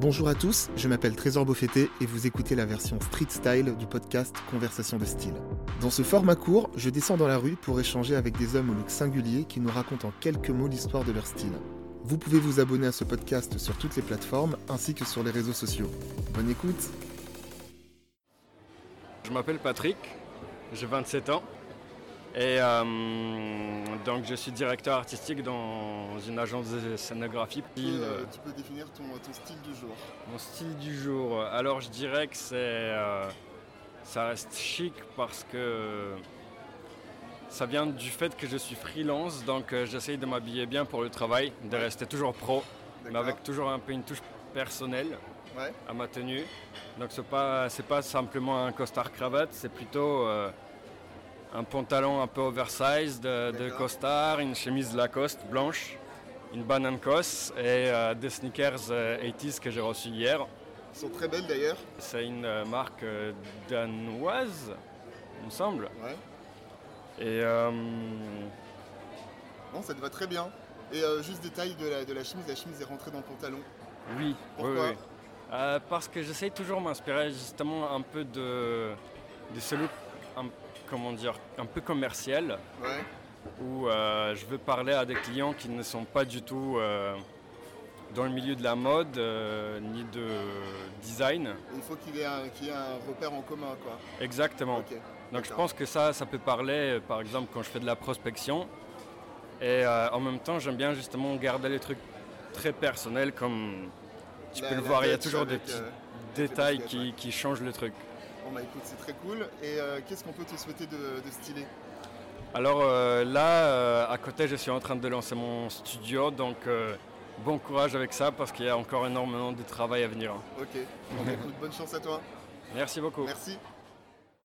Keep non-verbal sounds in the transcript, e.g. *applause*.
Bonjour à tous, je m'appelle Trésor Beaufetté et vous écoutez la version street style du podcast Conversation de style. Dans ce format court, je descends dans la rue pour échanger avec des hommes au look singulier qui nous racontent en quelques mots l'histoire de leur style. Vous pouvez vous abonner à ce podcast sur toutes les plateformes ainsi que sur les réseaux sociaux. Bonne écoute Je m'appelle Patrick, j'ai 27 ans et euh, donc je suis directeur artistique dans une agence de scénographie. tu, euh, tu peux définir ton, ton, style du jour Mon style du jour, alors je dirais que c'est, euh, ça reste chic parce que ça vient du fait que je suis freelance, donc euh, j'essaye de m'habiller bien pour le travail, de rester toujours pro, mais avec toujours un peu une touche personnelle ouais. à ma tenue. Donc c'est pas, c'est pas simplement un costard cravate, c'est plutôt euh, un pantalon un peu oversize de, de, costard, une chemise Lacoste blanche, une banane cosse et euh, des sneakers 80s que j'ai reçus hier. Ils sont très belles d'ailleurs. C'est une euh, marque euh, danoise, il me semble. Ouais. Et euh, non, ça te va très bien. Et euh, juste détail de la, de la chemise, la chemise est rentrée dans le pantalon. Oui, Pourquoi oui, oui. Euh, parce que j'essaye toujours de m'inspirer justement un peu de, de ce look, un, comment dire, un peu commercial, Ouais. où euh, je veux parler à des clients qui ne sont pas du tout euh, dans le milieu de la mode euh, ni de design. Il faut qu'il y, ait un- qu'il y ait un repère en commun, quoi. Exactement. Donc je pense que ça, ça peut parler, par exemple, quand je fais de la prospection. Et en même temps, j'aime bien justement garder les trucs très personnels, comme tu La- peux le voir, il y a toujours des petits détails qui changent le truc. Bon bah écoute, c'est très cool. Et euh, qu'est-ce qu'on peut te souhaiter de, de stylé? Alors euh, là, euh, à côté, je suis en train de lancer mon studio, donc bon courage avec ça parce qu'il y a encore énormément de travail à venir. Ok. Bon bah écoute, bonne chance à toi. *laughs* Merci beaucoup. Merci.